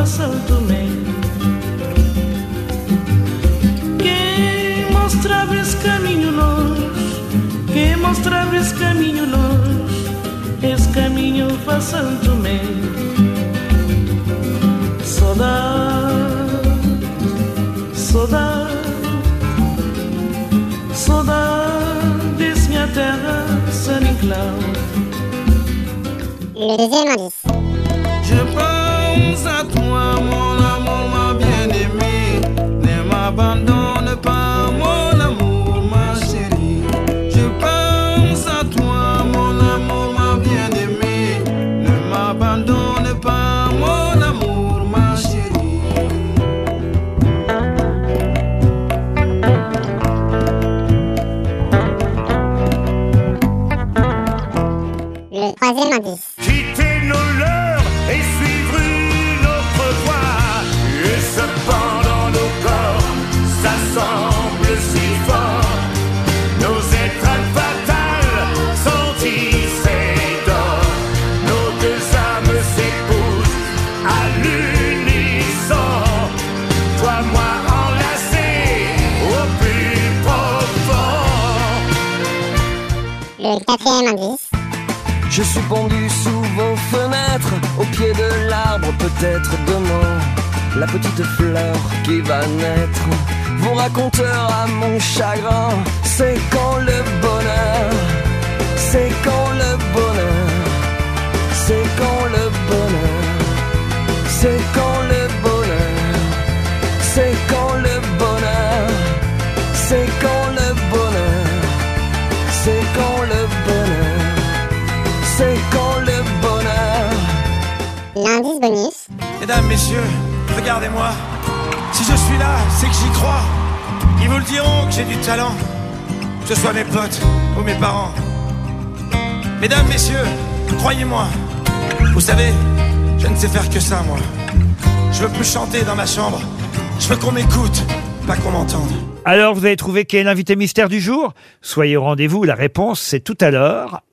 caminho passa do meio. Quem mostrava esse caminho longe, quem mostrava esse caminho longe, esse caminho passa do meio. Saudade, saudade. Saudades, minha terra, San Inclau. Le deuxième indice. Je pense à toi, mon amour, ma bien-aimée. Ne m'abandonne pas, mon amour, ma chérie. Je pense à toi, mon amour, ma bien-aimée. Ne m'abandonne pas, mon amour, ma chérie. Le troisième indice. Le quatrième indice. Je suis pendu sous vos fenêtres, au pied de l'arbre, peut-être demain, la petite fleur qui va naître. Vous raconteur à mon chagrin, c'est quand le bonheur, c'est quand Bonus. Mesdames, messieurs, regardez-moi. Si je suis là, c'est que j'y crois. Ils vous le diront que j'ai du talent. Que ce soit mes potes ou mes parents. Mesdames, messieurs, croyez-moi. Vous savez, je ne sais faire que ça, moi. Je veux plus chanter dans ma chambre. Je veux qu'on m'écoute, pas qu'on m'entende. Alors vous avez trouvé qui est l'invité mystère du jour? Soyez au rendez-vous, la réponse c'est tout à l'heure,